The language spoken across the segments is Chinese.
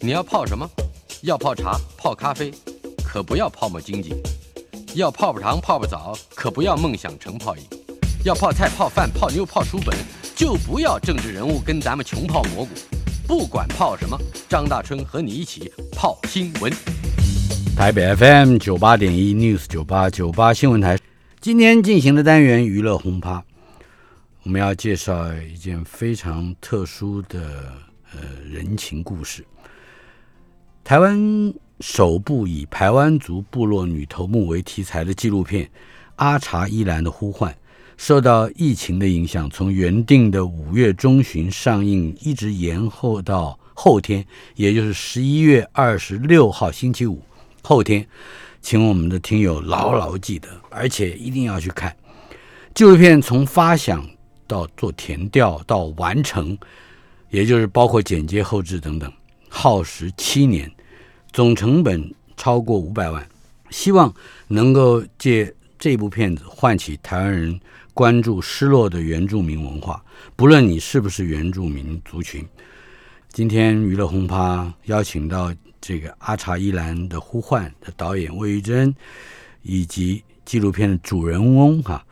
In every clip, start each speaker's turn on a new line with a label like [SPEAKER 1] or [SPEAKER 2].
[SPEAKER 1] 你要泡什么？要泡茶、泡咖啡，可不要泡沫经济；要泡泡糖、泡泡澡，可不要梦想成泡影；要泡菜、泡饭、泡妞、泡书本，就不要政治人物跟咱们穷泡蘑菇。不管泡什么，张大春和你一起泡新闻。
[SPEAKER 2] 台北 FM 九八点一 News 九八九八新闻台，今天进行的单元娱乐轰趴，我们要介绍一件非常特殊的呃人情故事。台湾首部以排湾族部落女头目为题材的纪录片《阿查伊兰的呼唤》，受到疫情的影响，从原定的五月中旬上映，一直延后到后天，也就是十一月二十六号星期五。后天，请我们的听友牢牢记得，而且一定要去看纪录片。从发想到做填调到完成，也就是包括剪接、后置等等，耗时七年，总成本超过五百万。希望能够借这部片子唤起台湾人关注失落的原住民文化，不论你是不是原住民族群。今天娱乐轰趴邀请到。这个《阿查伊兰的呼唤》的导演魏玉珍，以及纪录片的主人翁哈，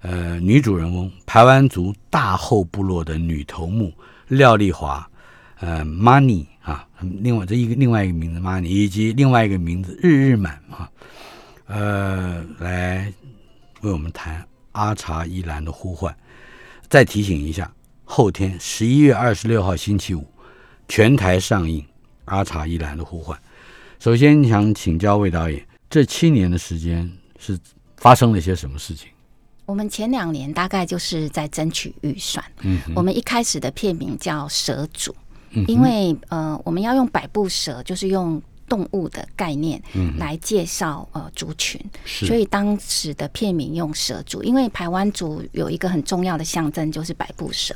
[SPEAKER 2] 呃，女主人翁排湾族大后部落的女头目廖丽华，呃，Money 啊，另外这一个另外一个名字 Money，以及另外一个名字日日满啊，呃，来为我们谈《阿查依兰的呼唤》。再提醒一下，后天十一月二十六号星期五，全台上映。阿查依兰的呼唤。首先想请教魏导演，这七年的时间是发生了些什么事情？
[SPEAKER 3] 我们前两年大概就是在争取预算。嗯，我们一开始的片名叫《蛇主》，因为呃，我们要用百步蛇，就是用。动物的概念来介绍呃族群，所以当时的片名用蛇族，因为台湾族有一个很重要的象征就是百步蛇，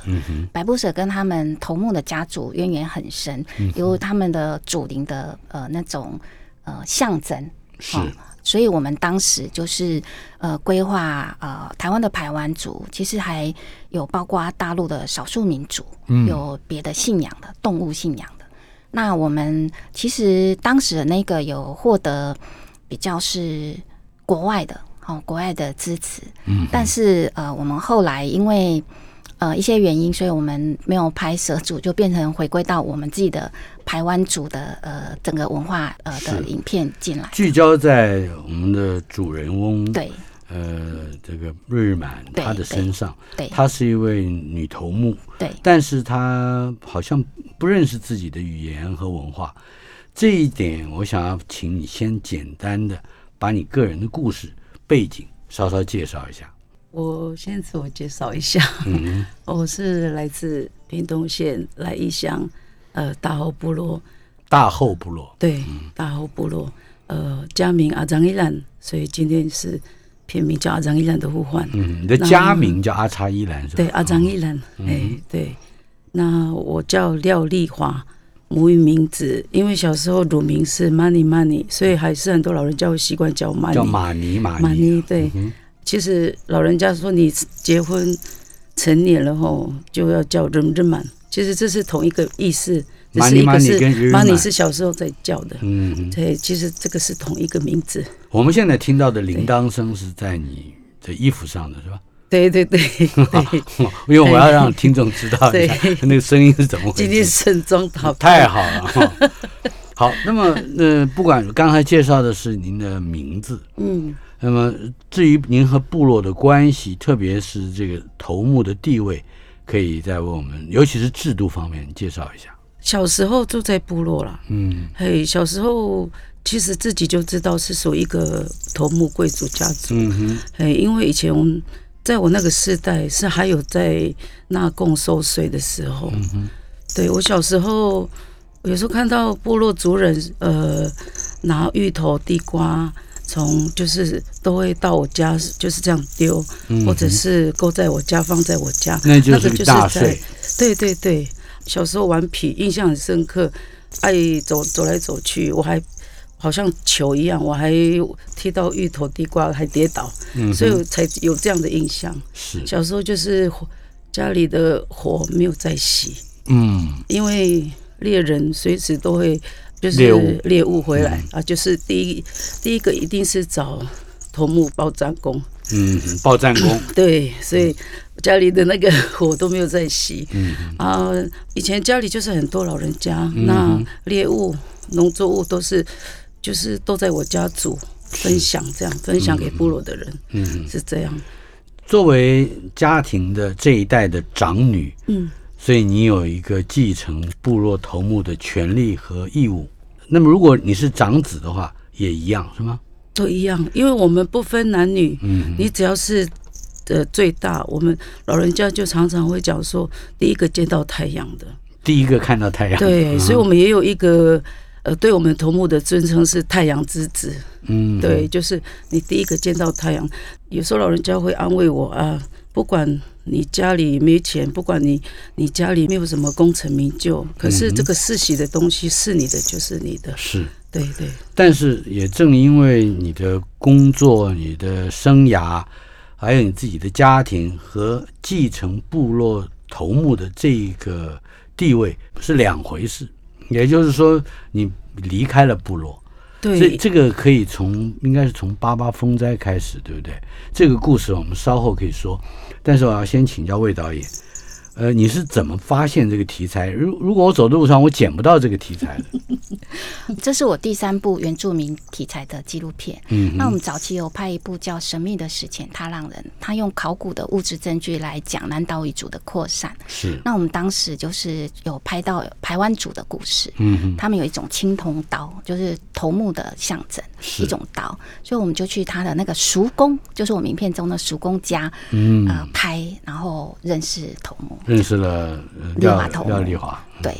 [SPEAKER 3] 百步蛇跟他们头目的家族渊源很深，有他们的祖灵的呃那种呃象征，
[SPEAKER 2] 是，
[SPEAKER 3] 所以我们当时就是呃规划呃台湾的排湾族，其实还有包括大陆的少数民族，有别的信仰的动物信仰的。那我们其实当时的那个有获得比较是国外的哦，国外的支持，嗯，但是呃，我们后来因为呃一些原因，所以我们没有拍蛇组，就变成回归到我们自己的台湾组的呃整个文化呃的影片进来，
[SPEAKER 2] 聚焦在我们的主人翁
[SPEAKER 3] 对。
[SPEAKER 2] 呃，这个瑞日满她的身上，
[SPEAKER 3] 对，
[SPEAKER 2] 她是一位女头目，
[SPEAKER 3] 对，
[SPEAKER 2] 但是她好像不认识自己的语言和文化，这一点我想要请你先简单的把你个人的故事背景稍稍介绍一下。
[SPEAKER 4] 我先自我介绍一下，嗯，我是来自屏东县来义乡，呃，大后部落，
[SPEAKER 2] 大后部落，
[SPEAKER 4] 对，大后部落，呃，家名阿张依兰，所以今天是。片名叫阿张依兰的呼唤。
[SPEAKER 2] 嗯，你的家名叫阿查依兰是吧？
[SPEAKER 4] 对，阿张依兰。哎，对。那我叫廖丽华，母语名字，因为小时候乳名是 Money Money，所以还是很多老人家会习惯叫 Money。
[SPEAKER 2] 叫马尼马尼。
[SPEAKER 4] 马尼对。其实老人家说你结婚成年了后就要叫人人满，其实这是同一个意思。
[SPEAKER 2] 马尼马尼跟
[SPEAKER 4] 马尼是小时候在叫的。嗯。对，其实这个是同一个名字。
[SPEAKER 2] 我们现在听到的铃铛声是在你的衣服上的是吧？
[SPEAKER 4] 对对对，
[SPEAKER 2] 因为我要让听众知道一下那个声音是怎么回事。
[SPEAKER 4] 今天盛装好，
[SPEAKER 2] 太好了。好，那么呃，不管刚才介绍的是您的名字，嗯，那么至于您和部落的关系，特别是这个头目的地位，可以再为我们，尤其是制度方面介绍一下。
[SPEAKER 4] 小时候住在部落了，嗯，嘿，小时候。其实自己就知道是属于一个头目贵族家族，嗯哼，嘿，因为以前在我那个时代是还有在纳贡收税的时候，嗯哼。对我小时候有时候看到部落族人呃拿芋头地瓜从就是都会到我家就是这样丢，或者是勾在我家放在我家，
[SPEAKER 2] 那就是大
[SPEAKER 4] 在对对对，小时候顽皮，印象很深刻，爱走走来走去，我还。好像球一样，我还踢到芋头地瓜还跌倒，所以才有这样的印象。
[SPEAKER 2] 是。
[SPEAKER 4] 小时候就是家里的火没有再熄，嗯，因为猎人随时都会就是
[SPEAKER 2] 猎物。
[SPEAKER 4] 猎物回来。啊，就是第一第一个一定是找头目报战工，
[SPEAKER 2] 嗯，报战功，
[SPEAKER 4] 对，所以家里的那个 火都没有在熄。
[SPEAKER 2] 嗯。
[SPEAKER 4] 啊，以前家里就是很多老人家，那猎物、农作物都是就是都在我家煮分享，这样分享给部落的人，
[SPEAKER 2] 嗯，
[SPEAKER 4] 是这样。
[SPEAKER 2] 作为家庭的这一代的长女，
[SPEAKER 4] 嗯，
[SPEAKER 2] 所以你有一个继承部落头目的权利和义务。那么，如果你是长子的话，也一样是吗？
[SPEAKER 4] 都一样，因为我们不分男女，
[SPEAKER 2] 嗯
[SPEAKER 4] 你只要是呃最大，我们老人家就常常会讲说，第一个见到太阳的，
[SPEAKER 2] 第一个看到太阳，
[SPEAKER 4] 对，所以我们也有一个呃对我们头目的尊称是太阳之子，
[SPEAKER 2] 嗯，
[SPEAKER 4] 对，就是你第一个见到太阳。有时候老人家会安慰我啊，不管你家里没钱，不管你你家里没有什么功成名就，可是这个世袭的东西是你的，就是你的。
[SPEAKER 2] 是。
[SPEAKER 4] 对对
[SPEAKER 2] 但是也正因为你的工作、你的生涯，还有你自己的家庭和继承部落头目的这一个地位是两回事。也就是说，你离开了部落，这
[SPEAKER 4] 对，
[SPEAKER 2] 这个可以从应该是从八八风灾开始，对不对？这个故事我们稍后可以说，但是我要先请教魏导演，呃，你是怎么发现这个题材？如如果我走的路上我捡不到这个题材的，
[SPEAKER 3] 这是我第三部原住民题材的纪录片。
[SPEAKER 2] 嗯
[SPEAKER 3] 那我们早期有拍一部叫《神秘的史前踏浪人》，他用考古的物质证据来讲南岛语族的扩散。
[SPEAKER 2] 是，
[SPEAKER 3] 那我们当时就是有拍到排湾族的故事，
[SPEAKER 2] 嗯哼，
[SPEAKER 3] 他们有一种青铜刀，就是头目的象征，一种刀，所以我们就去他的那个叔公，就是我名片中的叔公家，
[SPEAKER 2] 嗯，
[SPEAKER 3] 呃，拍，然后认识头目，
[SPEAKER 2] 认识了呃廖廖丽华，
[SPEAKER 3] 对。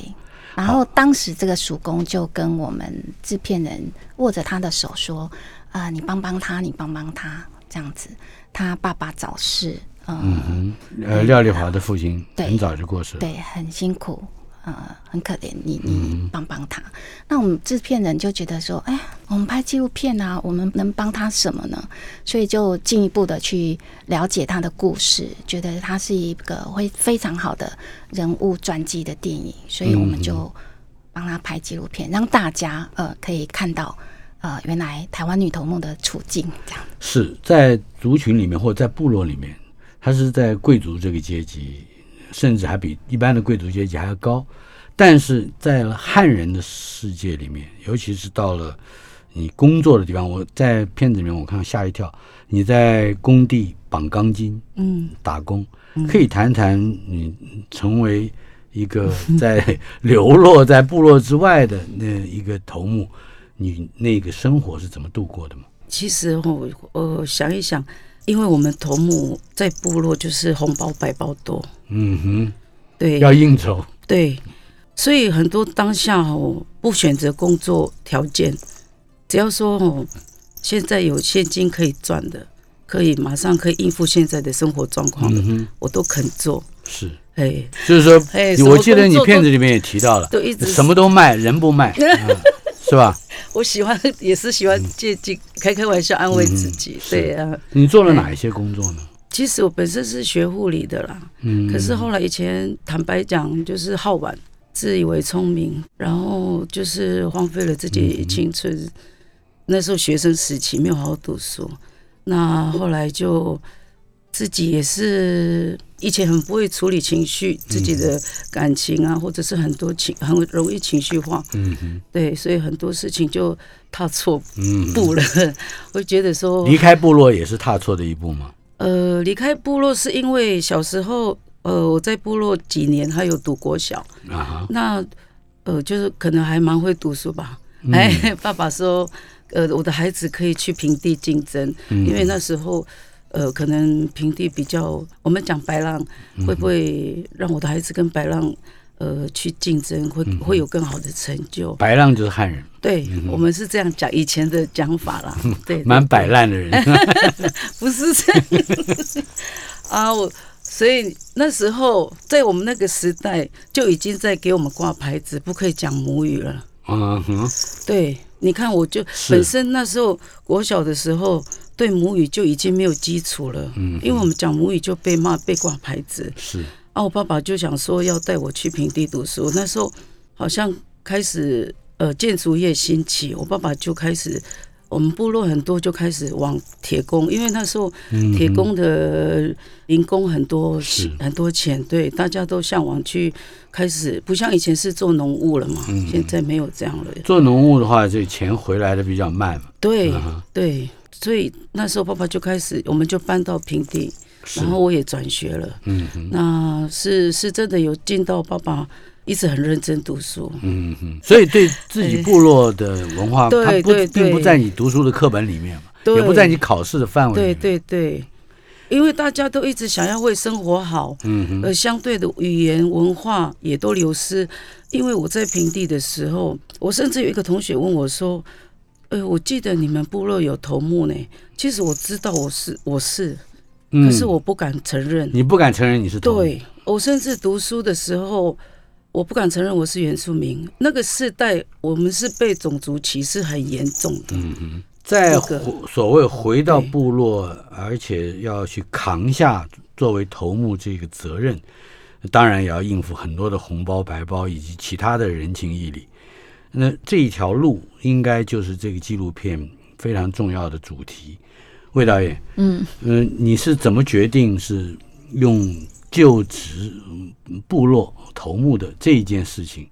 [SPEAKER 3] 然后当时这个叔公就跟我们制片人握着他的手说：“啊、你帮帮他，你帮帮他，这样子。他爸爸早逝，嗯，
[SPEAKER 2] 哼，呃，廖丽华的父亲很早就过世了，
[SPEAKER 3] 对，很辛苦，呃，很可怜，你你帮帮他。那我们制片人就觉得说，哎，我们拍纪录片啊，我们能帮他什么呢？所以就进一步的去了解他的故事，觉得他是一个会非常好的人物传记的电影，所以我们就帮他拍纪录片，让大家呃可以看到。呃，原来台湾女头目的处境这样，
[SPEAKER 2] 是在族群里面或者在部落里面，他是在贵族这个阶级，甚至还比一般的贵族阶级还要高。但是在汉人的世界里面，尤其是到了你工作的地方，我在片子里面我看到吓一跳，你在工地绑钢筋
[SPEAKER 4] 嗯，
[SPEAKER 2] 打工，可以谈谈你成为一个 在流落在部落之外的那一个头目，你那个生活是怎么度过的吗？
[SPEAKER 4] 其实我，呃，想一想，因为我们头目在部落就是红包白包多，
[SPEAKER 2] 嗯哼对，要应酬。
[SPEAKER 4] 对，所以很多当下哦不选择工作条件，只要说哦现在有现金可以赚的，可以马上可以应付现在的生活状况的，
[SPEAKER 2] 嗯，
[SPEAKER 4] 我都肯做。
[SPEAKER 2] 是，
[SPEAKER 4] 哎，
[SPEAKER 2] 就是说
[SPEAKER 4] 哎，
[SPEAKER 2] 我记得你片子里面也提到了，
[SPEAKER 4] 都一直
[SPEAKER 2] 什么都卖，人不卖，嗯 是吧？
[SPEAKER 4] 我喜欢也是喜欢借机开开玩笑安慰自己。
[SPEAKER 2] 是
[SPEAKER 4] 对啊，
[SPEAKER 2] 你做了哪一些工作呢？
[SPEAKER 4] 其实我本身是学护理的啦，
[SPEAKER 2] 嗯，
[SPEAKER 4] 可是后来以前坦白讲就是好玩，自以为聪明，然后就是荒废了自己青春。那时候学生时期没有好好读书，那后来就自己也是以前很不会处理情绪，自己的感情啊，或者是很多情很容易情绪化，
[SPEAKER 2] 嗯哼，
[SPEAKER 4] 对，所以很多事情就踏错步了。我觉得说
[SPEAKER 2] 离开部落也是踏错的一步吗。
[SPEAKER 4] 呃，离开部落是因为小时候，呃，我在部落几年，还有读国小，
[SPEAKER 2] 啊，
[SPEAKER 4] 那呃，就是可能还蛮会读书吧。
[SPEAKER 2] 嗯
[SPEAKER 4] 哎，爸爸说，呃，我的孩子可以去平地竞争，
[SPEAKER 2] 嗯
[SPEAKER 4] 因为那时候。呃，可能平地比较，我们讲白浪，
[SPEAKER 2] 嗯
[SPEAKER 4] 会不会让我的孩子跟白浪，呃，去竞争，会会有更好的成就？
[SPEAKER 2] 白浪就是汉人，
[SPEAKER 4] 对，我们是这样讲，以前的讲法啦。对，对
[SPEAKER 2] 蛮摆烂的人。
[SPEAKER 4] 不是这样 啊，我所以那时候在我们那个时代就已经在给我们挂牌子，不可以讲母语了。
[SPEAKER 2] 嗯哼，
[SPEAKER 4] 对，你看，我就本身那时候我小的时候对母语就已经没有基础了，
[SPEAKER 2] 嗯
[SPEAKER 4] 因为我们讲母语就被骂被挂牌子
[SPEAKER 2] 是，
[SPEAKER 4] 啊。我爸爸就想说要带我去平地读书，那时候好像开始呃建筑业兴起，我爸爸就开始。我们部落很多就开始往铁工，因为那时候铁工的零工很多，很多钱，对，大家都向往去开始，不像以前是做农务了嘛，现在没有这样了。
[SPEAKER 2] 做农务的话，这钱回来的比较慢嘛。
[SPEAKER 4] 对对，所以那时候爸爸就开始，我们就搬到平地，然后我也转学了。嗯，那是是真的有进到爸爸。一直很认真读书，
[SPEAKER 2] 嗯哼，所以对自己部落的文化，它不并不在你读书的课本里面嘛，也不在你考试的范围。
[SPEAKER 4] 对对对，因为大家都一直想要为生活好，嗯哼，而相对的语言文化也都流失。因为我在平地的时候，我甚至有一个同学问我说：“呃，我记得你们部落有头目呢。”其实我知道我是我是，可是我不敢承认。
[SPEAKER 2] 你不敢承认你是头目？
[SPEAKER 4] 对我甚至读书的时候。我不敢承认我是原住民。那个世代，我们是被种族歧视很严重的。嗯
[SPEAKER 2] 嗯，在所谓回到部落，而且要去扛下作为头目这个责任，当然也要应付很多的红包白包以及其他的人情义理。那这一条路，应该就是这个纪录片非常重要的主题。魏导演，嗯嗯，你是怎么决定是用？就职部落头目的这一件事情，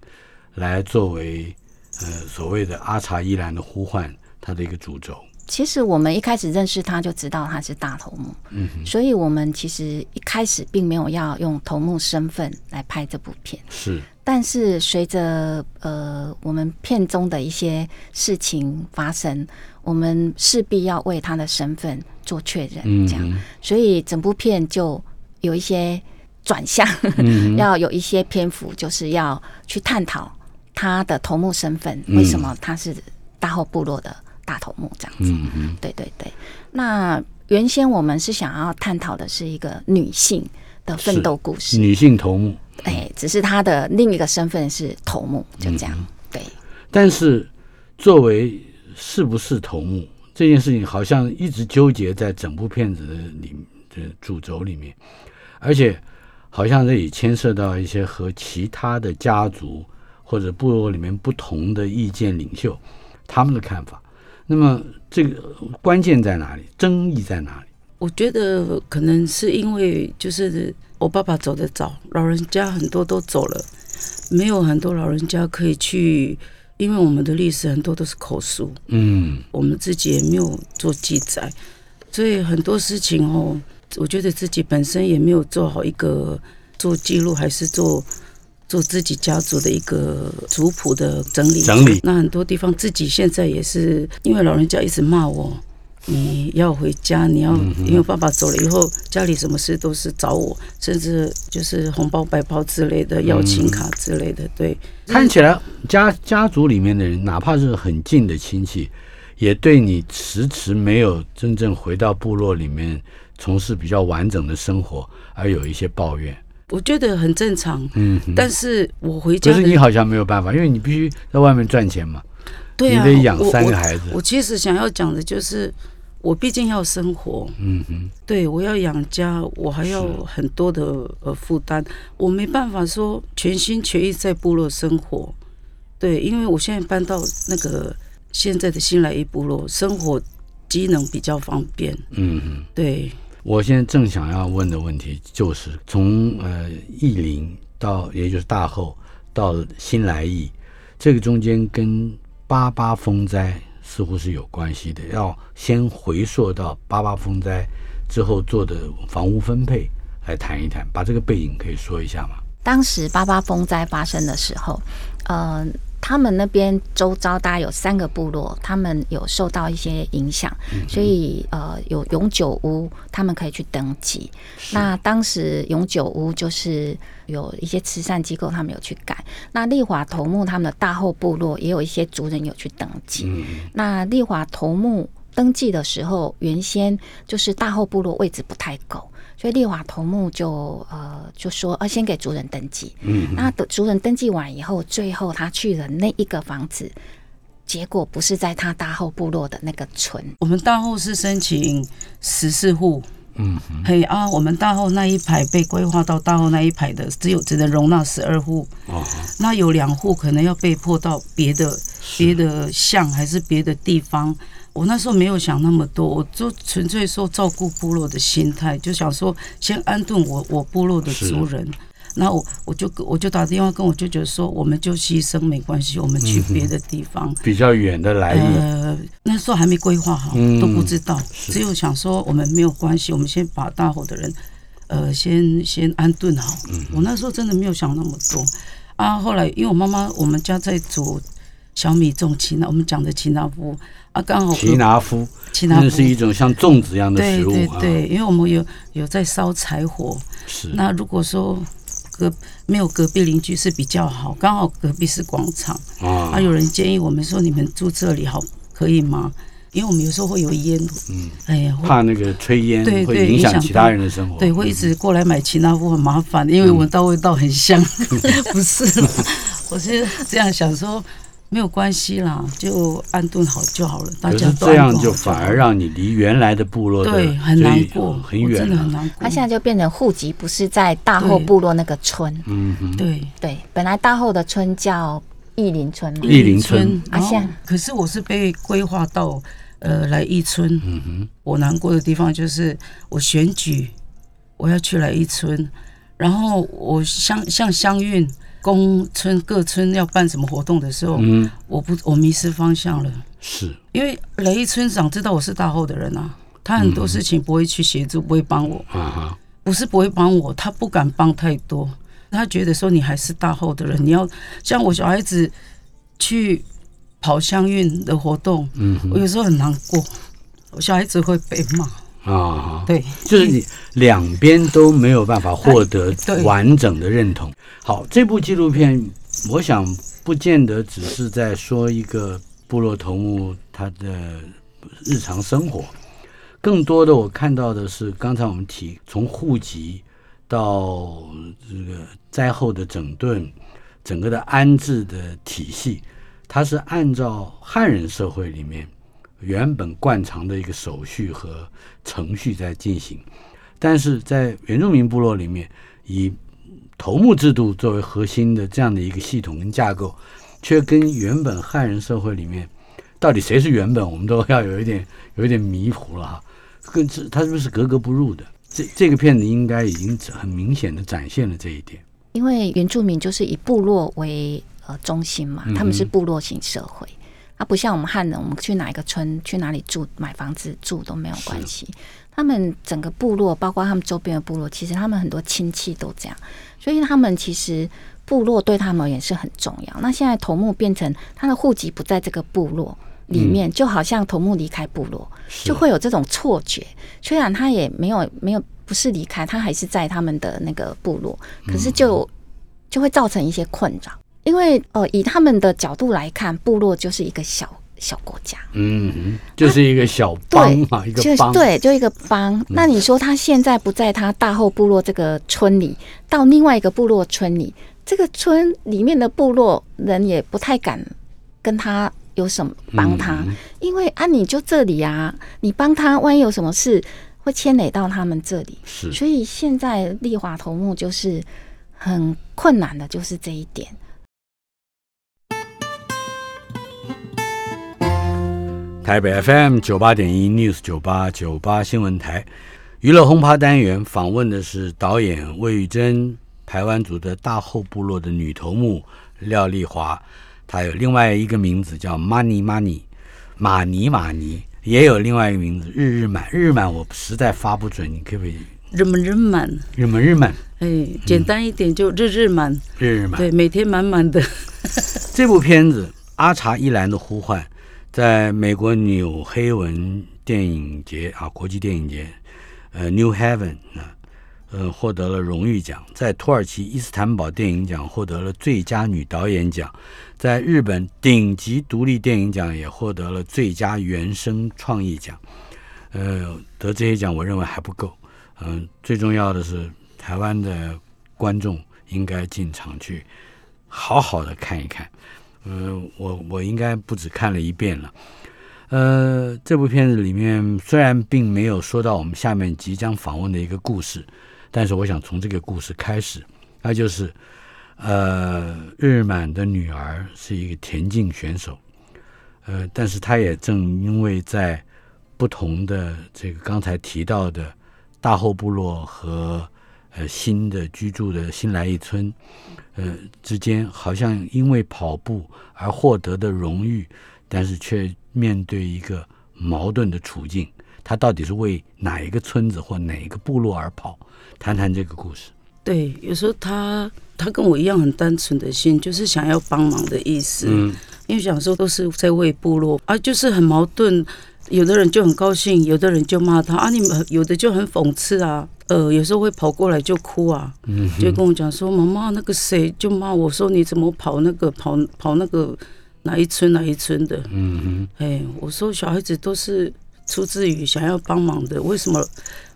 [SPEAKER 2] 来作为呃所谓的阿查依兰的呼唤，他的一个主轴。
[SPEAKER 3] 其实我们一开始认识他就知道他是大头目，嗯，所以我们其实一开始并没有要用头目身份来拍这部片。
[SPEAKER 2] 是，
[SPEAKER 3] 但是随着呃我们片中的一些事情发生，我们势必要为他的身份做确认，这样，所以整部片就。有一些转向，要有一些篇幅，就是要去探讨他的头目身份，为什么他是大后部落的大头目这样子。嗯对对对。那原先我们是想要探讨的是一个女性的奋斗故事，
[SPEAKER 2] 女性头目。
[SPEAKER 3] 哎，只是她的另一个身份是头目，就这样。对。
[SPEAKER 2] 但是作为是不是头目这件事情，好像一直纠结在整部片子的里的主轴里面。而且，好像这也牵涉到一些和其他的家族或者部落里面不同的意见领袖他们的看法。那么，这个关键在哪里？争议在哪里？
[SPEAKER 4] 我觉得可能是因为就是我爸爸走得早，老人家很多都走了，没有很多老人家可以去，因为我们的历史很多都是口述，嗯，我们自己也没有做记载，所以很多事情哦。我觉得自己本身也没有做好一个做记录，还是做做自己家族的一个族谱的整理。
[SPEAKER 2] 整理。
[SPEAKER 4] 那很多地方自己现在也是，因为老人家一直骂我，你要回家，你要因为爸爸走了以后，家里什么事都是找我，甚至就是红包白包之类的，邀请卡之类的。对，
[SPEAKER 2] 看起来家家族里面的人，哪怕是很近的亲戚，也对你迟迟没有真正回到部落里面。从事比较完整的生活，而有一些抱怨，
[SPEAKER 4] 我觉得很正常。嗯，但是我回家，
[SPEAKER 2] 可是你好像没有办法，因为你必须在外面赚钱嘛。
[SPEAKER 4] 对
[SPEAKER 2] 啊，你得养三个孩子。
[SPEAKER 4] 我其实想要讲的就是，我毕竟要生活。嗯哼，对我要养家，我还要很多的呃负担，我没办法说全心全意在部落生活。对，因为我现在搬到那个现在的新来一部落生活，机能比较方便。嗯哼，对。
[SPEAKER 2] 我现在正想要问的问题就是，从呃义林到，也就是大后到新来义，这个中间跟八八风灾似乎是有关系的。要先回溯到八八风灾之后做的房屋分配来谈一谈，把这个背景可以说一下吗？
[SPEAKER 3] 当时八八风灾发生的时候，嗯。他们那边周遭大概有三个部落，他们有受到一些影响，所以呃有永久屋，他们可以去登记。那当时永久屋就是有一些慈善机构，他们有去改。那丽华头目他们的大后部落也有一些族人有去登记。那丽华头目登记的时候，原先就是大后部落位置不太够。所以丽华头目就呃就说，呃先给族人登记。嗯，那等族人登记完以后，最后他去了那一个房子，结果不是在他大后部落的那个村。
[SPEAKER 4] 我们大后是申请十四户，嗯，嘿啊，我们大后那一排被规划到大后那一排的，只有只能容纳十二户。哦，那有两户可能要被迫到别的别的巷还是别的地方。我那时候没有想那么多，我就纯粹说照顾部落的心态，就想说先安顿我我部落的族人。那我我就我就打电话跟我舅舅说，我们就牺牲没关系，我们去别的地方，
[SPEAKER 2] 比较远的来
[SPEAKER 4] 呃，那时候还没规划好，都不知道，只有想说我们没有关系，我们先把大伙的人，呃，先先安顿好。我那时候真的没有想那么多。啊。后来因为我妈妈我们家在煮小米种奇拿，我们讲的奇拿夫啊，刚好
[SPEAKER 2] 奇拿夫，
[SPEAKER 4] 奇拿夫
[SPEAKER 2] 是一种像粽子一样的食物。
[SPEAKER 4] 对对对，因为我们有有在烧柴火，
[SPEAKER 2] 是
[SPEAKER 4] 那如果说。隔没有隔壁邻居是比较好，刚好隔壁是广场啊。啊有人建议我们说，你们住这里好可以吗？因为我们有时候会有烟，嗯，哎呀，
[SPEAKER 2] 怕那个炊烟会影响其他人的生活，
[SPEAKER 4] 对，会一直过来买奇纳夫很麻烦，因为闻到味道很香。不是，我是这样想说。没有关系啦，就安顿好就好了。大家
[SPEAKER 2] 这样就反而让你离原来的部落
[SPEAKER 4] 对很难过，
[SPEAKER 2] 很远，
[SPEAKER 4] 真的很难过。
[SPEAKER 3] 他现在就变成户籍不是在大后部落那个村，
[SPEAKER 4] 嗯，对
[SPEAKER 3] 对，本来大后的村叫义林村，
[SPEAKER 2] 义林村。
[SPEAKER 3] 啊，现在
[SPEAKER 4] 可是我是被规划到呃来义村。嗯哼，我难过的地方就是我选举我要去来义村，然后我相像乡运。公村各村要办什么活动的时候，嗯，我不我迷失方向了，
[SPEAKER 2] 是。
[SPEAKER 4] 因为雷村长知道我是大后的人啊，他很多事情不会去协助，不会帮我，啊哈，不是不会帮我，他不敢帮太多，他觉得说你还是大后的人，你要像我小孩子去跑乡运的活动，嗯，我有时候很难过，我小孩子会被骂。啊，对，
[SPEAKER 2] 就是你两边都没有办法获得完整的认同。好，这部纪录片，我想不见得只是在说一个部落头目他的日常生活，更多的我看到的是刚才我们提从户籍到这个灾后的整顿，整个的安置的体系，它是按照汉人社会里面。原本惯常的一个手续和程序在进行，但是在原住民部落里面，以头目制度作为核心的这样的一个系统跟架构，却跟原本汉人社会里面到底谁是原本，我们都要有一点有一点迷糊了哈。跟这它是不是格格不入的？这这个片子应该已经很明显的展现了这一点。
[SPEAKER 3] 因为原住民就是以部落为呃中心嘛，他们是部落型社会。它不像我们汉人，我们去哪一个村、去哪里住、买房子住都没有关系。他们整个部落，包括他们周边的部落，其实他们很多亲戚都这样，所以他们其实部落对他们也是很重要。那现在头目变成他的户籍不在这个部落里面，就好像头目离开部落，就会有这种错觉。虽然他也没有没有不是离开，他还是在他们的那个部落，可是就就会造成一些困扰。因为呃，以他们的角度来看，部落就是一个小小国家，
[SPEAKER 2] 嗯，就是一个小邦嘛，一个邦，
[SPEAKER 3] 对，就一个邦。那你说他现在不在他大后部落这个村里，到另外一个部落村里，这个村里面的部落人也不太敢跟他有什么帮他，因为啊，你就这里啊，你帮他，万一有什么事会牵累到他们这里，
[SPEAKER 2] 是。
[SPEAKER 3] 所以现在丽华头目就是很困难的，就是这一点。
[SPEAKER 2] 台北 FM 九八点一 News 九八九八新闻台娱乐轰趴单元访问的是导演魏玉珍，台湾族的大后部落的女头目廖丽华，她有另外一个名字叫 Money Money 马尼马尼，也有另外一个名字日日满日满，我实在发不准，你可不可以？
[SPEAKER 4] 日满日满
[SPEAKER 2] 日满日满，
[SPEAKER 4] 哎，简单一点就日日满
[SPEAKER 2] 日日满，
[SPEAKER 4] 对，每天满满的。
[SPEAKER 2] 这部片子《阿查伊兰的呼唤》。在美国纽黑文电影节啊，国际电影节，呃，New Heaven 啊，呃，获得了荣誉奖。在土耳其伊斯坦堡电影奖获得了最佳女导演奖，在日本顶级独立电影奖也获得了最佳原声创意奖。呃，得这些奖，我认为还不够。嗯，最重要的是，台湾的观众应该进场去好好的看一看。嗯，我我应该不止看了一遍了。呃，这部片子里面虽然并没有说到我们下面即将访问的一个故事，但是我想从这个故事开始，那就是呃，日满的女儿是一个田径选手，呃，但是她也正因为在不同的这个刚才提到的大后部落和呃新的居住的新来一村呃之间，好像因为跑步而获得的荣誉，但是却面对一个矛盾的处境。他到底是为哪一个村子或哪一个部落而跑？谈谈这个故事。
[SPEAKER 4] 对，有时候他他跟我一样很单纯的心，就是想要帮忙的意思。
[SPEAKER 2] 嗯
[SPEAKER 4] 因为想说都是在为部落啊，就是很矛盾。有的人就很高兴，有的人就骂他啊，你们有的就很讽刺啊。呃，有时候会跑过来就哭啊，
[SPEAKER 2] 嗯
[SPEAKER 4] 就跟我讲说，妈妈那个谁就骂我说你怎么跑那个跑跑那个哪一村哪一村的。
[SPEAKER 2] 嗯
[SPEAKER 4] 哎，我说小孩子都是出自于想要帮忙的，为什么？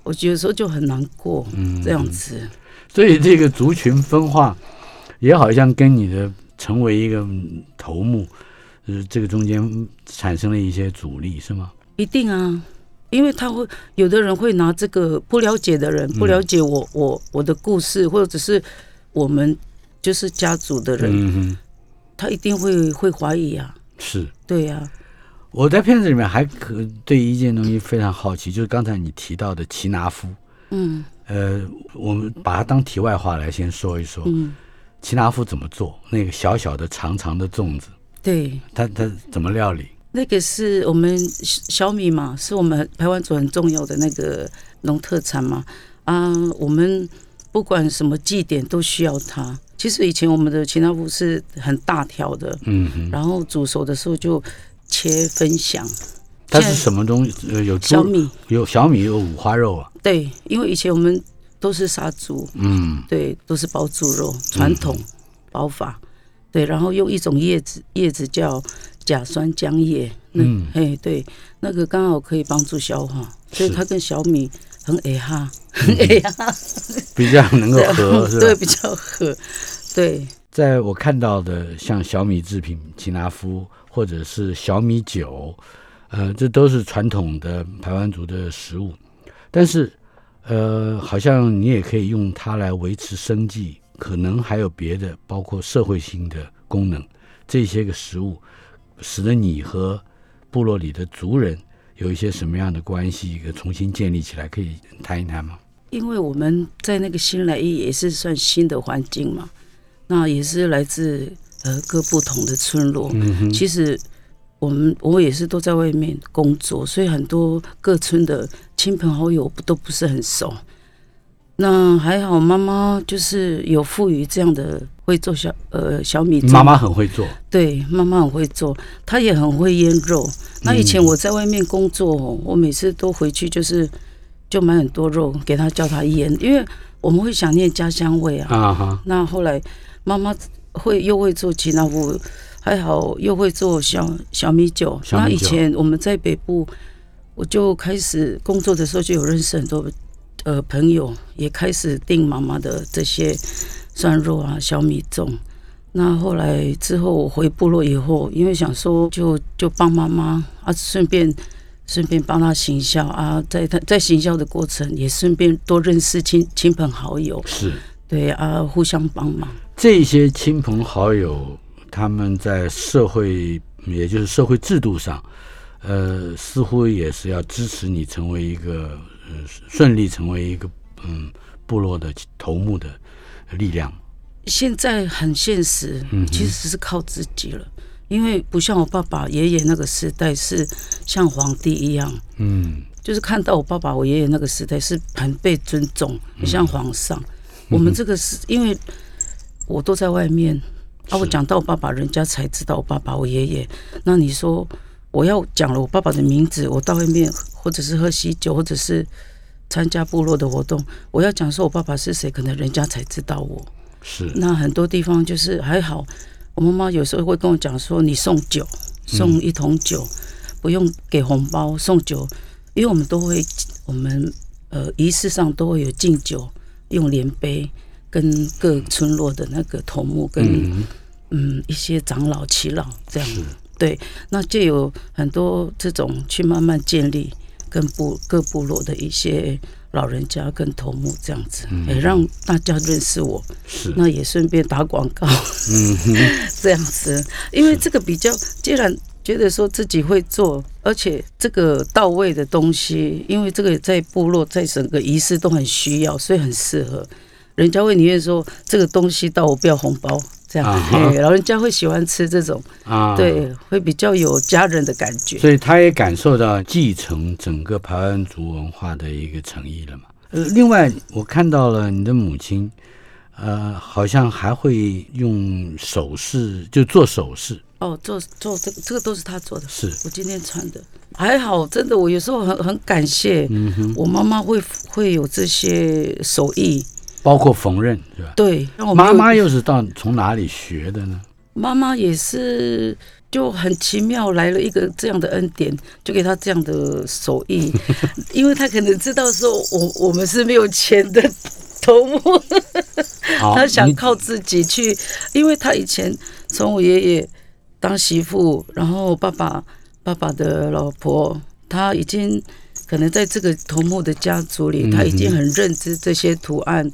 [SPEAKER 4] 我有时候就很难过，
[SPEAKER 2] 嗯
[SPEAKER 4] 这样子。
[SPEAKER 2] 所以这个族群分化也好像跟你的成为一个嗯头目，呃，这个中间产生了一些阻力，是吗？
[SPEAKER 4] 一定啊，因为他会有的人会拿这个不了解的人，不了解我我我的故事，或者是我们就是家族的人，他一定会会怀疑啊。
[SPEAKER 2] 是。
[SPEAKER 4] 对呀、
[SPEAKER 2] 我在片子里面还可对一件东西非常好奇，就是刚才你提到的齐拿夫。
[SPEAKER 4] 嗯
[SPEAKER 2] 呃，我们把它当题外话来先说一说，
[SPEAKER 4] 嗯，
[SPEAKER 2] 奇拿夫怎么做？那个小小的长长的粽子，
[SPEAKER 4] 对，
[SPEAKER 2] 他，他怎么料理？
[SPEAKER 4] 那个是我们小米嘛，是我们台湾族很重要的那个农特产嘛。啊，我们不管什么祭典都需要它。其实以前我们的奇纳夫是很大条的，
[SPEAKER 2] 嗯，
[SPEAKER 4] 然后煮熟的时候就切分享。
[SPEAKER 2] 它是什么东西？呃，有猪
[SPEAKER 4] 小米，
[SPEAKER 2] 有小米，有五花肉啊。
[SPEAKER 4] 对，因为以前我们都是杀猪，
[SPEAKER 2] 嗯
[SPEAKER 4] 对，都是包猪肉，传统包法，对，然后用一种叶子，叶子叫甲酸浆叶，
[SPEAKER 2] 嗯
[SPEAKER 4] 嗯，哎，对，那个刚好可以帮助消化，所以它跟小米很哎哈，很哎哈，
[SPEAKER 2] 比较能够 合，是
[SPEAKER 4] 对，
[SPEAKER 2] 吧？
[SPEAKER 4] 比较合，对，
[SPEAKER 2] 在我看到的，像小米制品吉拿夫，或者是小米酒，呃，这都是传统的台湾族的食物。但是，呃，好像你也可以用它来维持生计，可能还有别的，包括社会性的功能。这些个食物，使得你和部落里的族人有一些什么样的关系，一个重新建立起来，可以谈一谈吗？
[SPEAKER 4] 因为我们在那个新来也是算新的环境嘛，那也是来自呃各不同的村落，
[SPEAKER 2] 嗯哼，
[SPEAKER 4] 其实我们我也是都在外面工作，所以很多各村的亲朋好友不都不是很熟。那还好，妈妈就是有赋予这样的会做小呃小米粥。
[SPEAKER 2] 妈妈很会做，
[SPEAKER 4] 对妈妈很会做，她也很会腌肉。那以前我在外面工作，我每次都回去就是就买很多肉给她叫她腌，因为我们会想念家乡味啊。
[SPEAKER 2] 啊哈，
[SPEAKER 4] 那后来妈妈会又会做其他我，还好又会做小小米酒。
[SPEAKER 2] 小米酒
[SPEAKER 4] 那以前我们在北部，我就开始工作的时候就有认识很多呃朋友，也开始订妈妈的这些蒜肉啊、小米粽。那后来之后我回部落以后，因为想说就就帮妈妈啊，顺便顺便帮她行销啊，在她在行销的过程也顺便多认识亲亲朋好友。
[SPEAKER 2] 是。
[SPEAKER 4] 对啊，互相帮忙。
[SPEAKER 2] 这些亲朋好友，他们在社会，也就是社会制度上，呃，似乎也是要支持你成为一个，呃，顺利成为一个，嗯，部落的头目的力量。
[SPEAKER 4] 现在很现实
[SPEAKER 2] 嗯，
[SPEAKER 4] 其实是靠自己了，因为不像我爸爸、爷爷那个时代是像皇帝一样，
[SPEAKER 2] 嗯。
[SPEAKER 4] 就是看到我爸爸、我爷爷那个时代是很被尊重，很像皇上。我们这个是因为我都在外面啊，我讲到我爸爸，人家才知道我爸爸、我爷爷。那你说我要讲了我爸爸的名字，我到外面或者是喝喜酒，或者是参加部落的活动，我要讲说我爸爸是谁，可能人家才知道我。
[SPEAKER 2] 是，
[SPEAKER 4] 那很多地方就是还好，我妈妈有时候会跟我讲说，你送酒，送一桶酒，不用给红包，送酒，因为我们都会，我们呃仪式上都会有敬酒，用莲杯跟各村落的那个头目跟
[SPEAKER 2] 嗯，
[SPEAKER 4] 嗯一些长老耆老这样，对，那就有很多这种去慢慢建立跟部各部落的一些老人家跟头目这样子，也让大家认识我。
[SPEAKER 2] 是，
[SPEAKER 4] 那也顺便打广告，
[SPEAKER 2] 嗯哼，
[SPEAKER 4] 这样子，因为这个比较，既然觉得说自己会做，而且这个到位的东西，因为这个在部落在整个仪式都很需要，所以很适合。人家会宁愿说这个东西到我不要红包，这样，
[SPEAKER 2] 啊
[SPEAKER 4] 老人家会喜欢吃这种，
[SPEAKER 2] 啊，。
[SPEAKER 4] 对，会比较有家人的感觉。
[SPEAKER 2] 所以他也感受到继承整个排湾族文化的一个诚意了嘛。呃，另外我看到了你的母亲，呃，好像还会用首饰，就做首饰，
[SPEAKER 4] 哦，做做这个这个都是他做的，
[SPEAKER 2] 是
[SPEAKER 4] 我今天穿的，还好，真的，我有时候很很感谢，
[SPEAKER 2] 嗯
[SPEAKER 4] 我妈妈会会有这些手艺，
[SPEAKER 2] 包括缝纫，是吧？
[SPEAKER 4] 对，让我
[SPEAKER 2] 妈妈又是到从哪里学的呢？
[SPEAKER 4] 妈妈也是就很奇妙来了一个这样的恩典，就给她这样的手艺，因为她可能知道说我我们是没有钱的头目，
[SPEAKER 2] 好，
[SPEAKER 4] 她想靠自己去，因为她以前从我爷爷当媳妇，然后爸爸爸爸的老婆，她已经可能在这个头目的家族里，她已经很认知这些图案。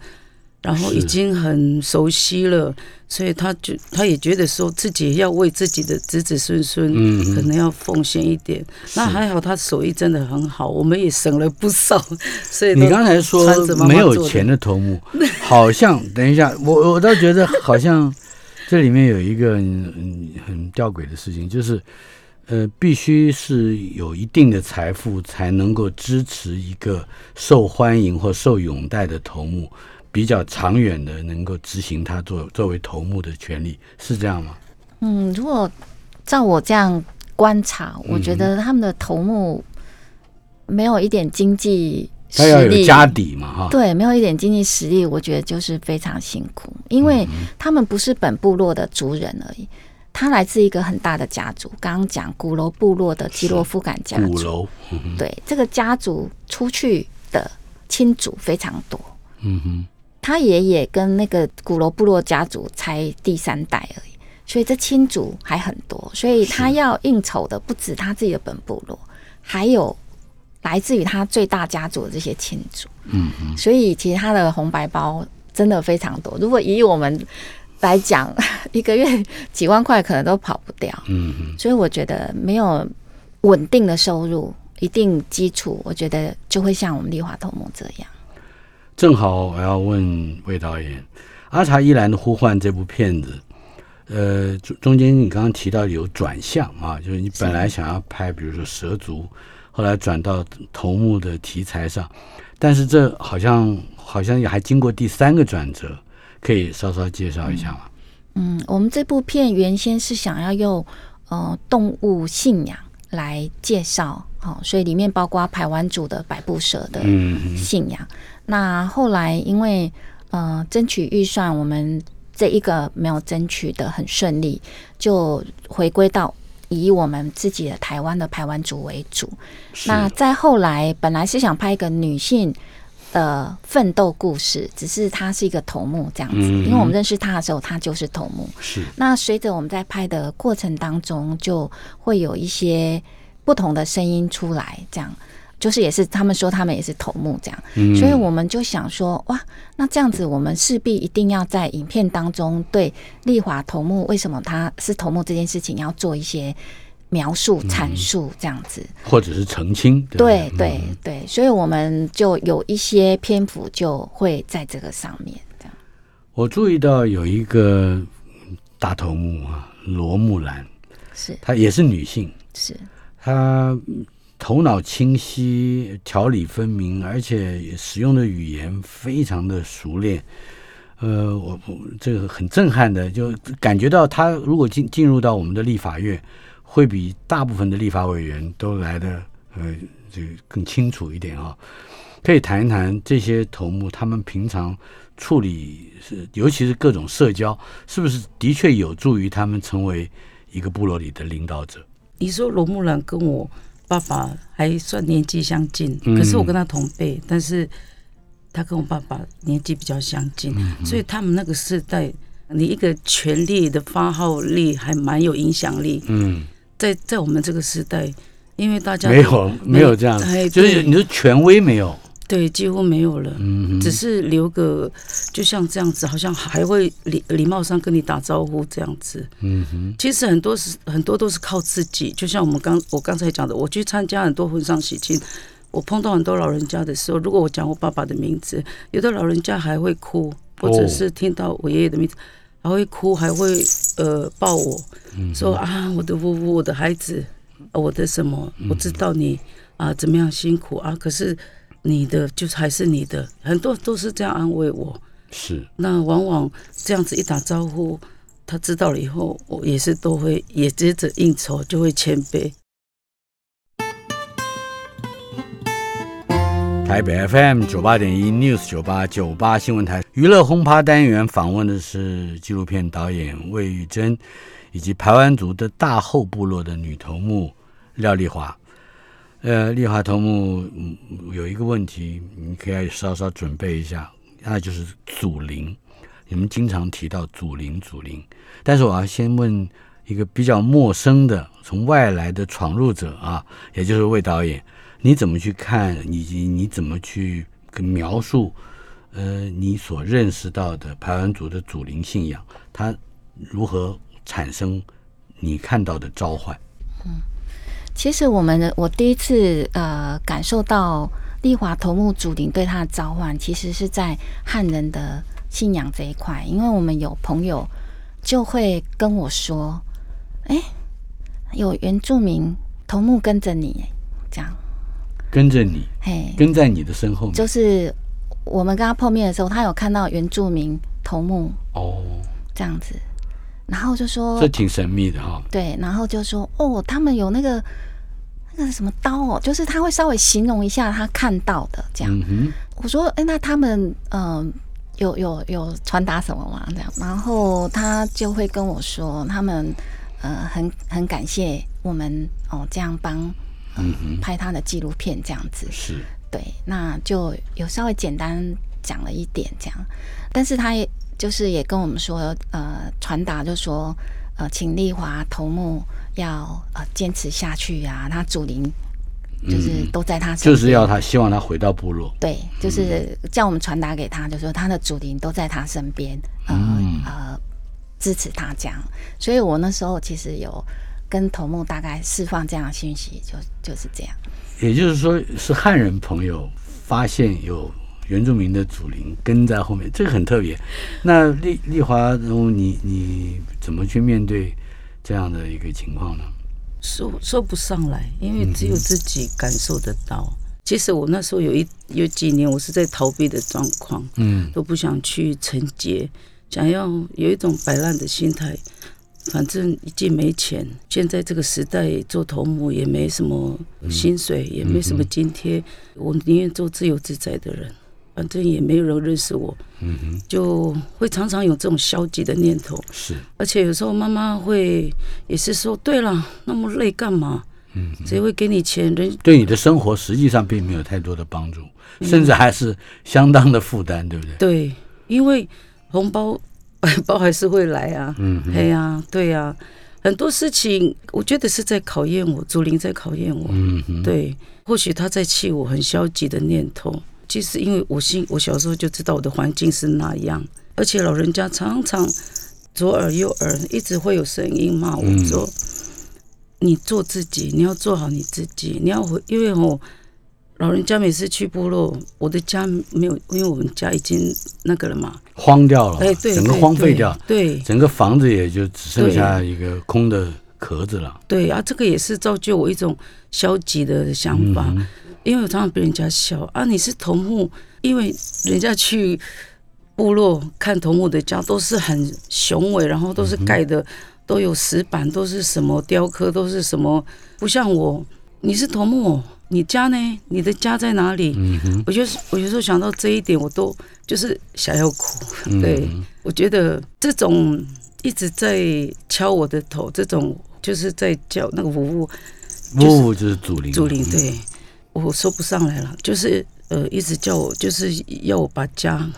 [SPEAKER 4] 然后已
[SPEAKER 2] 是
[SPEAKER 4] 经很熟悉了，所以他就他也觉得说自己要为自己的子子孙孙，
[SPEAKER 2] 嗯
[SPEAKER 4] 可能要奉献一点。那还好，他手艺真的很好，我们也省了不少。所以
[SPEAKER 2] 你刚才说没有钱的头目，好像等一下，我我倒觉得好像 这里面有一个嗯很吊诡的事情，就是呃，必须是有一定的财富才能够支持一个受欢迎或受拥戴的头目，比较长远的能够执行他作作为头目的权利，是这样吗？
[SPEAKER 3] 嗯，如果照我这样观察，我觉得他们的头目没有一点经济
[SPEAKER 2] 他要
[SPEAKER 3] 实力，
[SPEAKER 2] 有家底嘛，哈，
[SPEAKER 3] 对，没有一点经济实力，我觉得就是非常辛苦，因为他们不是本部落的族人而已，他来自一个很大的家族。刚刚讲鼓楼部落的基洛夫感家族，
[SPEAKER 2] 鼓楼，
[SPEAKER 3] 对这个家族出去的亲族非常多。
[SPEAKER 2] 嗯哼，
[SPEAKER 3] 他爷爷跟那个古楼部落家族才第三代而已，所以这亲族还很多，所以他要应酬的不止他自己的本部落，还有来自于他最大家族的这些亲族。
[SPEAKER 2] 嗯嗯，
[SPEAKER 3] 所以其实他的红白包真的非常多。如果以我们来讲，一个月几万块可能都跑不掉。
[SPEAKER 2] 嗯嗯。
[SPEAKER 3] 所以我觉得没有稳定的收入，一定基础，我觉得就会像我们丽华头目这样。
[SPEAKER 2] 正好我要问魏导演，《阿查依兰的呼唤》这部片子，呃，中中间你刚刚提到有转向啊，就是你本来想要拍，比如说蛇族，后来转到头目的题材上，但是这好像好像也还经过第三个转折，可以稍稍介绍一下吗？
[SPEAKER 3] 嗯，我们这部片原先是想要用呃动物信仰来介绍，哦，所以里面包括排湾族的百步蛇的
[SPEAKER 2] 嗯
[SPEAKER 3] 信仰。那后来因为呃争取预算，我们这一个没有争取的很顺利，就回归到以我们自己的台湾的排湾族为主。那再后来，本来是想拍一个女性的奋斗故事，只是她是一个头目这样子，
[SPEAKER 2] 嗯
[SPEAKER 3] 因为我们认识她的时候，她就是头目。
[SPEAKER 2] 是
[SPEAKER 3] 那随着我们在拍的过程当中，就会有一些不同的声音出来，这样就是也是他们说他们也是头目这样，
[SPEAKER 2] 嗯。
[SPEAKER 3] 所以我们就想说，哇，那这样子我们势必一定要在影片当中对丽华头目为什么他是头目这件事情要做一些描述、阐述这样子。
[SPEAKER 2] 或者是澄清，对
[SPEAKER 3] 对。
[SPEAKER 2] 对
[SPEAKER 3] 对对，所以我们就有一些篇幅就会在这个上面这样。
[SPEAKER 2] 我注意到有一个大头目啊，罗木兰，
[SPEAKER 3] 是。
[SPEAKER 2] 她也是女性，
[SPEAKER 3] 是，
[SPEAKER 2] 她头脑清晰、条理分明，而且使用的语言非常的熟练。呃，我我这个很震撼的，就感觉到他如果进进入到我们的立法院，会比大部分的立法委员都来的呃这个更清楚一点啊、可以谈一谈这些头目他们平常处理是，尤其是各种社交，是不是的确有助于他们成为一个部落里的领导者？
[SPEAKER 4] 你说罗木兰跟我爸爸还算年纪相近，
[SPEAKER 2] 嗯。
[SPEAKER 4] 可是我跟他同辈，但是他跟我爸爸年纪比较相近，
[SPEAKER 2] 嗯
[SPEAKER 4] 所以他们那个时代，你一个权力的发号力还蛮有影响力。
[SPEAKER 2] 嗯。
[SPEAKER 4] 在在我们这个时代，因为大家
[SPEAKER 2] 没有没有这样
[SPEAKER 4] 哎，
[SPEAKER 2] 就是你的权威没有，
[SPEAKER 4] 对几乎没有了，
[SPEAKER 2] 嗯
[SPEAKER 4] 只是留个就像这样子，好像还会礼礼貌上跟你打招呼这样子。
[SPEAKER 2] 嗯哼，
[SPEAKER 4] 其实很多是很多都是靠自己，就像我们刚我刚才讲的，我去参加很多婚丧喜庆，我碰到很多老人家的时候，如果我讲我爸爸的名字，有的老人家还会哭，或者是听到我爷爷的名字还会哭，还会呃抱我，说啊我的呜呜，我的孩子，呃我的什么，我知道你啊怎么样辛苦啊，可是你的就是还是你的，很多都是这样安慰我。
[SPEAKER 2] 是
[SPEAKER 4] 那往往这样子一打招呼，他知道了以后，我也是都会也接着应酬，就会谦卑。
[SPEAKER 2] 台北 FM 九八点一 News 九八九八新闻台娱乐轰趴单元访问的是纪录片导演魏玉珍，以及排湾族的大后部落的女头目廖丽华。呃，丽华头目、嗯、有一个问题，你可以稍稍准备一下，那就是祖灵。你们经常提到祖灵，祖灵，但是我要先问一个比较陌生的从外来的闯入者啊，也就是魏导演。你怎么去看，以及你怎么去描述，呃，你所认识到的排湾族的祖灵信仰，它如何产生你看到的召唤？
[SPEAKER 3] 嗯其实我们的我第一次呃感受到丽华头目祖灵对他的召唤，其实是在汉人的信仰这一块，因为我们有朋友就会跟我说：“哎、有原住民头目跟着你。”这样，
[SPEAKER 2] 跟着你，
[SPEAKER 3] 嘿，
[SPEAKER 2] 跟在你的身后。
[SPEAKER 3] 就是我们跟他碰面的时候，他有看到原住民头目
[SPEAKER 2] 哦，
[SPEAKER 3] 这样子，然后就说
[SPEAKER 2] 这挺神秘的哈。
[SPEAKER 3] 对，然后就说哦，他们有那个那个什么刀哦，就是他会稍微形容一下他看到的这样。
[SPEAKER 2] 嗯
[SPEAKER 3] 我说，哎、那他们嗯、呃有有有传达什么吗？这样，然后他就会跟我说，他们呃很很感谢我们哦这样帮
[SPEAKER 2] 哼，嗯，
[SPEAKER 3] 拍他的纪录片这样子。
[SPEAKER 2] 是，
[SPEAKER 3] 对，那就有稍微简单讲了一点这样，但是他也就是也跟我们说，呃，传达就说，呃，请丽华头目要呃坚持下去啊，他祖灵就是都在他身边，
[SPEAKER 2] 就是要他希望他回到部落。
[SPEAKER 3] 对，就是叫我们传达给他，就说他的祖灵都在他身边，呃、
[SPEAKER 2] 嗯
[SPEAKER 3] 呃，支持他这样。所以我那时候其实有跟头目大概释放这样的信息，就就是这样。
[SPEAKER 2] 也就是说，是汉人朋友发现有原住民的祖灵跟在后面，这个很特别。那丽丽华，你你怎么去面对这样的一个情况呢？
[SPEAKER 4] 说说不上来，因为只有自己感受得到。其实我那时候有一有几年，我是在逃避的状况，
[SPEAKER 2] 嗯
[SPEAKER 4] 都不想去承接，想要有一种摆烂的心态。反正已经没钱，现在这个时代做头目也没什么薪水，也没什么津贴，我宁愿做自由自在的人。反正也没有人认识我，
[SPEAKER 2] 嗯哼，
[SPEAKER 4] 就会常常有这种消极的念头。
[SPEAKER 2] 是，
[SPEAKER 4] 而且有时候妈妈会也是说，对了，那么累干嘛？
[SPEAKER 2] 嗯，
[SPEAKER 4] 谁会给你钱？人
[SPEAKER 2] 对你的生活实际上并没有太多的帮助，
[SPEAKER 4] 嗯
[SPEAKER 2] 甚至还是相当的负担，对不对？
[SPEAKER 4] 对，因为红包 白包还是会来啊。
[SPEAKER 2] 嗯哼，
[SPEAKER 4] 哎呀，对呀、很多事情我觉得是在考验我，祖灵在考验我。
[SPEAKER 2] 嗯哼，
[SPEAKER 4] 对，或许他在气我很消极的念头。其实因为我心，我小时候就知道我的环境是那样，而且老人家常常左耳右耳一直会有声音骂我
[SPEAKER 2] 嗯
[SPEAKER 4] 说：“你做自己，你要做好你自己，你要回。”因为我老人家每次去部落，我的家没有，因为我们家已经那个了嘛，
[SPEAKER 2] 荒掉了，
[SPEAKER 4] 哎，对，
[SPEAKER 2] 整个荒废掉，，
[SPEAKER 4] 对对
[SPEAKER 2] 整个房子也就只剩下一个空的壳子了。
[SPEAKER 4] 对啊，这个也是造就我一种消极的想法。因为我常常被人家笑啊，你是头目，因为人家去部落看头目的家都是很雄伟，然后都是盖的，都有石板，都是什么雕刻，都是什么，不像我，你是头目哦，你家呢？你的家在哪里？
[SPEAKER 2] 嗯，
[SPEAKER 4] 我就是我有时候想到这一点，我都就是想要哭。
[SPEAKER 2] 嗯
[SPEAKER 4] 对，我觉得这种一直在敲我的头，这种就是在叫那个呜呜
[SPEAKER 2] 呜呜就是祖灵，
[SPEAKER 4] 祖灵，对我说不上来了，就是呃，一直叫我，就是要我把家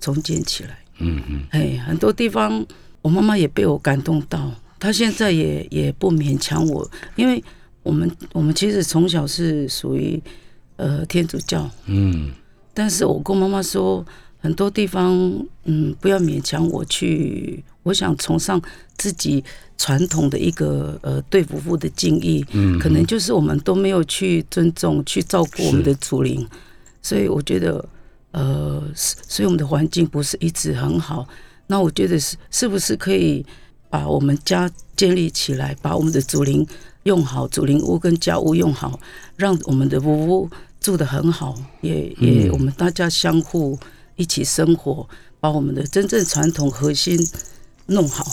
[SPEAKER 4] 重建起来。
[SPEAKER 2] 嗯嗯，
[SPEAKER 4] 哎，很多地方我妈妈也被我感动到，她现在也也不勉强我，因为我们我们其实从小是属于呃天主教，
[SPEAKER 2] 嗯。
[SPEAKER 4] 但是我跟妈妈说，很多地方嗯不要勉强我去，我想崇尚自己传统的一个呃对夫妇的敬意，
[SPEAKER 2] 嗯，
[SPEAKER 4] 可能就是我们都没有去尊重、去照顾我们的祖灵，所以我觉得，呃，是所以我们的环境不是一直很好。那我觉得是是不是可以把我们家建立起来，把我们的祖灵用好，祖灵屋跟家屋用好，让我们的屋屋住得很好，也也
[SPEAKER 2] 嗯。
[SPEAKER 4] 我们大家相互一起生活，把我们的真正传统核心弄好。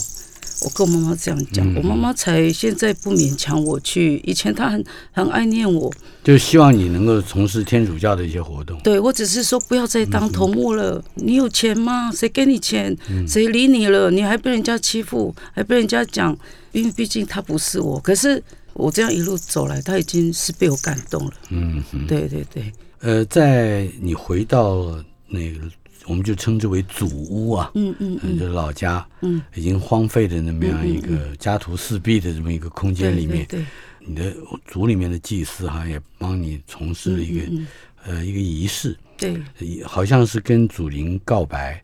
[SPEAKER 4] 我跟我妈妈这样讲，我妈妈才现在不勉强我去。以前她很很爱念我，
[SPEAKER 2] 就是希望你能够从事天主教的一些活动。
[SPEAKER 4] 对我只是说不要再当头目了。你有钱吗？谁给你钱？谁理你了？你还被人家欺负，还被人家讲，因为毕竟他不是我。可是我这样一路走来，他已经是被我感动了。
[SPEAKER 2] 嗯，
[SPEAKER 4] 对对对，
[SPEAKER 2] 呃，在你回到那个，我们就称之为祖屋啊，
[SPEAKER 4] 嗯嗯
[SPEAKER 2] 嗯，就是老家，
[SPEAKER 4] 嗯，
[SPEAKER 2] 已经荒废的那么样一个家徒四壁的这么一个空间里面，
[SPEAKER 4] 对对，
[SPEAKER 2] 你的族里面的祭司哈也帮你从事了一个、
[SPEAKER 4] 嗯
[SPEAKER 2] 呃一个仪式，
[SPEAKER 4] 对，
[SPEAKER 2] 好像是跟祖灵告白，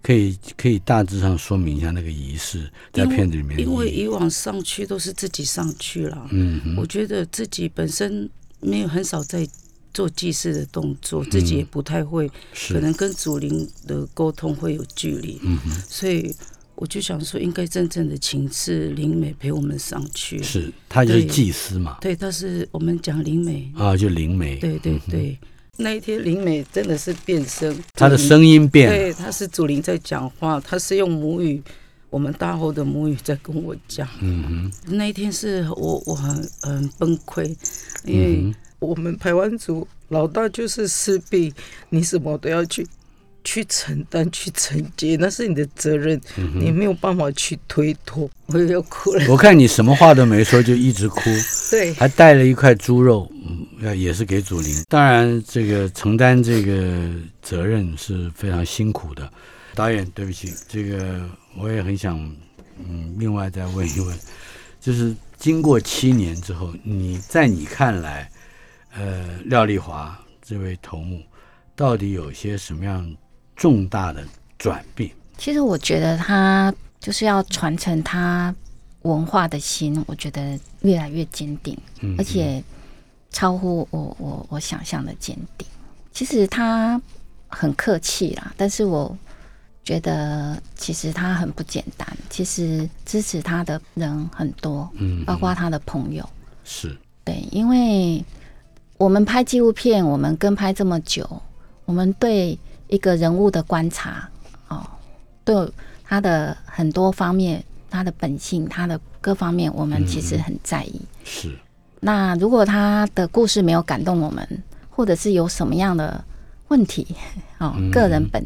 [SPEAKER 2] 可以可以大致上说明一下那个仪式在片子里面的
[SPEAKER 4] 因为以往上去都是自己上去了，
[SPEAKER 2] 嗯
[SPEAKER 4] 我觉得自己本身没有很少在做祭祀的动作，自己也不太会，可能跟祖灵的沟通会有距离，所以我就想说，应该真正的请示灵美陪我们上去。
[SPEAKER 2] 是他就是祭司嘛。
[SPEAKER 4] 对，但是我们讲灵美，
[SPEAKER 2] 啊就灵美
[SPEAKER 4] 对对对，那一天灵美真的是变声，
[SPEAKER 2] 他的声音变了。
[SPEAKER 4] 对，他是祖灵在讲话，他是用母语，我们大后的母语在跟我讲。
[SPEAKER 2] 嗯哼。
[SPEAKER 4] 那一天是我我很很崩溃，因为
[SPEAKER 2] 嗯
[SPEAKER 4] 我们台湾族老大就是势必你什么都要去去承担、去承接，那是你的责任，你没有办法去推脱。我又要哭了，
[SPEAKER 2] 我看你什么话都没说，就一直哭，
[SPEAKER 4] 对
[SPEAKER 2] 还带了一块猪肉，嗯，要也是给祖灵。当然，这个承担这个责任是非常辛苦的。导演，对不起，这个我也很想，嗯，另外再问一问，就是经过七年之后，你在你看来，呃，廖丽华这位头目到底有些什么样重大的转变？
[SPEAKER 3] 其实我觉得他就是要传承他文化的心，我觉得越来越坚定，
[SPEAKER 2] 嗯，
[SPEAKER 3] 而且超乎我我我想象的坚定。其实他很客气啦，但是我觉得其实他很不简单。其实支持他的人很多，
[SPEAKER 2] 嗯，
[SPEAKER 3] 包括他的朋友。
[SPEAKER 2] 是，
[SPEAKER 3] 对，因为我们拍纪录片，我们跟拍这么久，我们对一个人物的观察，哦，对他的很多方面，他的本性，他的各方面，我们其实很在意。
[SPEAKER 2] 是，
[SPEAKER 3] 那如果他的故事没有感动我们，或者是有什么样的问题，哦，个人本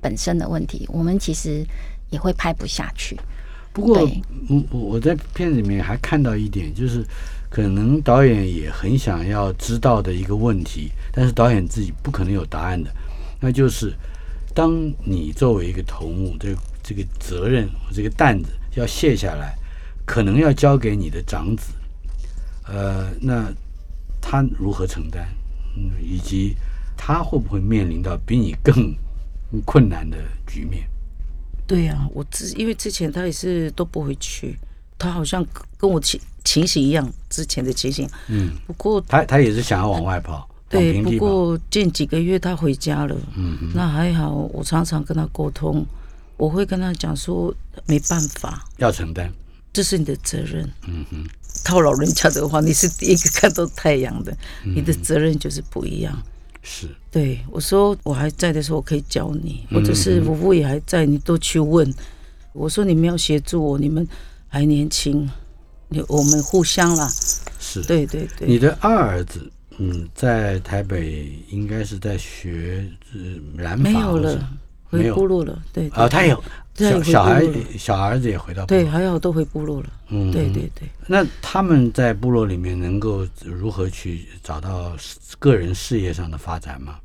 [SPEAKER 3] 本身的问题，我们其实也会拍不下去。
[SPEAKER 2] 不过我我在片子里面还看到一点，就是可能导演也很想要知道的一个问题，但是导演自己不可能有答案的，那就是当你作为一个头目，这个这个责任这个担子要卸下来，可能要交给你的长子，呃，那他如何承担？嗯，以及他会不会面临到比你更困难的局面？
[SPEAKER 4] 对呀、我之因为之前他也是都不回去，他好像跟我情情形一样，之前的情形。
[SPEAKER 2] 嗯，
[SPEAKER 4] 不过
[SPEAKER 2] 他他也是想要往外跑，
[SPEAKER 4] 对，不。过近几个月他回家了，
[SPEAKER 2] 嗯哼，
[SPEAKER 4] 那还好，我常常跟他沟通，我会跟他讲说，没办法，
[SPEAKER 2] 要承担。
[SPEAKER 4] 这是你的责任。
[SPEAKER 2] 嗯哼，
[SPEAKER 4] 套老人家的话，你是第一个看到太阳的，
[SPEAKER 2] 嗯
[SPEAKER 4] 你的责任就是不一样。
[SPEAKER 2] 是，
[SPEAKER 4] 对我说，我还在的时候，我可以教你，
[SPEAKER 2] 嗯
[SPEAKER 4] 或者是夫妇也还在，你都去问。我说你们要协助我，你们还年轻，你我们互相了。
[SPEAKER 2] 是。
[SPEAKER 4] 对对对，
[SPEAKER 2] 你的二儿子，嗯，在台北应该是在学呃染发，
[SPEAKER 4] 没有了，回部落了。对对
[SPEAKER 2] 啊，他有
[SPEAKER 4] 对
[SPEAKER 2] 小小孩小儿子也回到部
[SPEAKER 4] 对，还好都回部落了。
[SPEAKER 2] 嗯，
[SPEAKER 4] 对对对。
[SPEAKER 2] 那他们在部落里面能够如何去找到个人事业上的发展吗？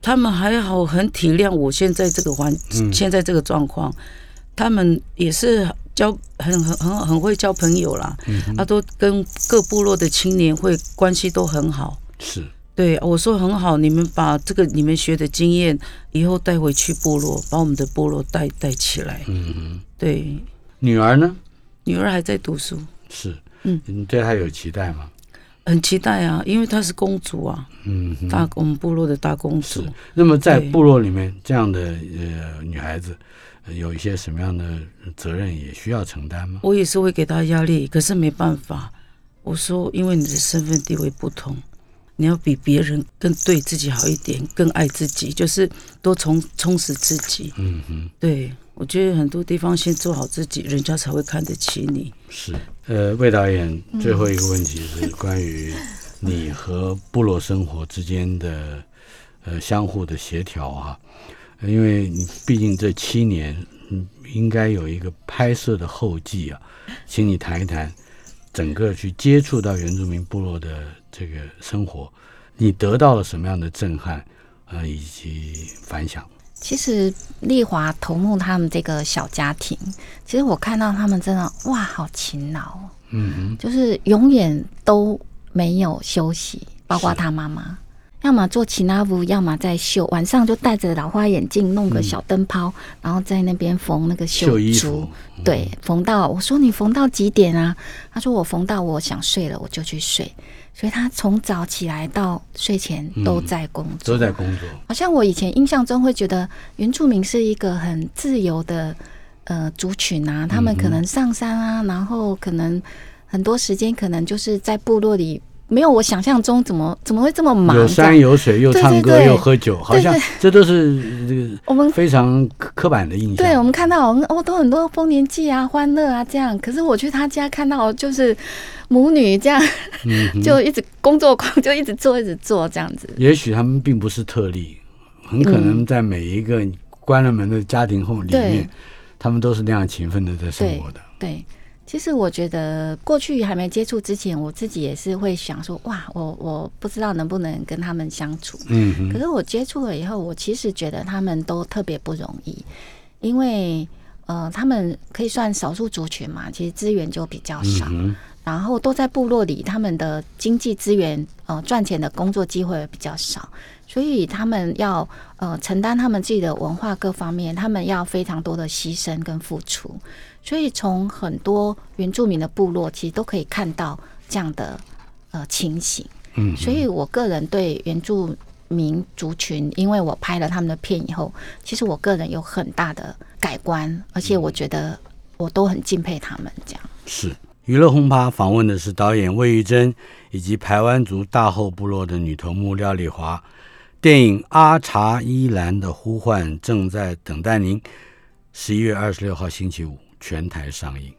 [SPEAKER 4] 他们还好，很体谅我现在这个环，
[SPEAKER 2] 嗯
[SPEAKER 4] 现在这个状况。他们也是交很很很很会交朋友啦，嗯他都跟各部落的青年会关系都很好。
[SPEAKER 2] 是，
[SPEAKER 4] 对我说很好，你们把这个你们学的经验以后带回去部落，把我们的部落带带起来。
[SPEAKER 2] 嗯哼，
[SPEAKER 4] 对，
[SPEAKER 2] 女儿呢？
[SPEAKER 4] 女儿还在读书，
[SPEAKER 2] 是，
[SPEAKER 4] 嗯，
[SPEAKER 2] 你对她有期待吗？
[SPEAKER 4] 很期待啊，因为她是公主啊，
[SPEAKER 2] 嗯，
[SPEAKER 4] 大我们部落的大公主。。
[SPEAKER 2] 那么在部落里面，这样的呃女孩子，呃有一些什么样的责任也需要承担吗？
[SPEAKER 4] 我也是会给他压力，可是没办法。我说，因为你的身份地位不同，你要比别人更对自己好一点，更爱自己，就是多充充实自己。
[SPEAKER 2] 嗯哼，
[SPEAKER 4] 对我觉得很多地方先做好自己，人家才会看得起你。
[SPEAKER 2] 是。呃，魏导演，最后一个问题是关于你和部落生活之间的呃相互的协调啊，呃因为你毕竟这七年，嗯，应该有一个拍摄的后记啊，请你谈一谈整个去接触到原住民部落的这个生活，你得到了什么样的震撼，呃，以及反响？
[SPEAKER 3] 其实丽华头目他们这个小家庭，其实我看到他们真的哇，好勤劳哦，
[SPEAKER 2] 嗯
[SPEAKER 3] 就是永远都没有休息，包括他妈妈。要么做奇拉布，要么在绣。晚上就戴着老花眼镜，弄个小灯泡，然后在那边缝那个
[SPEAKER 2] 绣衣
[SPEAKER 3] 珠
[SPEAKER 2] 服。
[SPEAKER 3] 对，缝到我说你缝到几点啊？他说我缝到我想睡了，我就去睡。所以他从早起来到睡前都在工
[SPEAKER 2] 哼，
[SPEAKER 3] 作，
[SPEAKER 2] 都在工作。
[SPEAKER 3] 好像我以前印象中会觉得原住民是一个很自由的呃族群啊，他们可能上山啊，然后可能很多时间可能就是在部落里，没有我想象中怎么怎么会这么忙
[SPEAKER 2] 有山有水，又唱歌又喝酒，好像这都是这个
[SPEAKER 3] 我们
[SPEAKER 2] 非常刻刻板的印象。
[SPEAKER 3] 对，我们看到哦，都很多丰年祭啊、欢乐啊这样。可是我去他家看到就是母女这样，
[SPEAKER 2] 嗯
[SPEAKER 3] 就一直工作狂，就一直做，一直做这样子。
[SPEAKER 2] 也许他们并不是特例，很可能在每一个关了门的家庭后里面
[SPEAKER 3] 对，
[SPEAKER 2] 他们都是那样勤奋的在生活的。
[SPEAKER 3] 对，其实我觉得过去还没接触之前，我自己也是会想说，哇，我我不知道能不能跟他们相处。
[SPEAKER 2] 嗯，
[SPEAKER 3] 可是我接触了以后，我其实觉得他们都特别不容易，因为呃，他们可以算少数族群嘛，其实资源就比较少，
[SPEAKER 2] 嗯
[SPEAKER 3] 然后都在部落里，他们的经济资源呃赚钱的工作机会也比较少，所以他们要呃承担他们自己的文化各方面，他们要非常多的牺牲跟付出，所以从很多原住民的部落其实都可以看到这样的呃情形。
[SPEAKER 2] 嗯
[SPEAKER 3] 所以我个人对原住民族群，因为我拍了他们的片以后，其实我个人有很大的改观，而且我觉得我都很敬佩他们这样。
[SPEAKER 2] 是。娱乐轰趴访问的是导演魏玉珍以及排湾族大后部落的女头目廖丽华。电影《阿查依兰的呼唤》正在等待您，十一月二十六号星期五全台上映。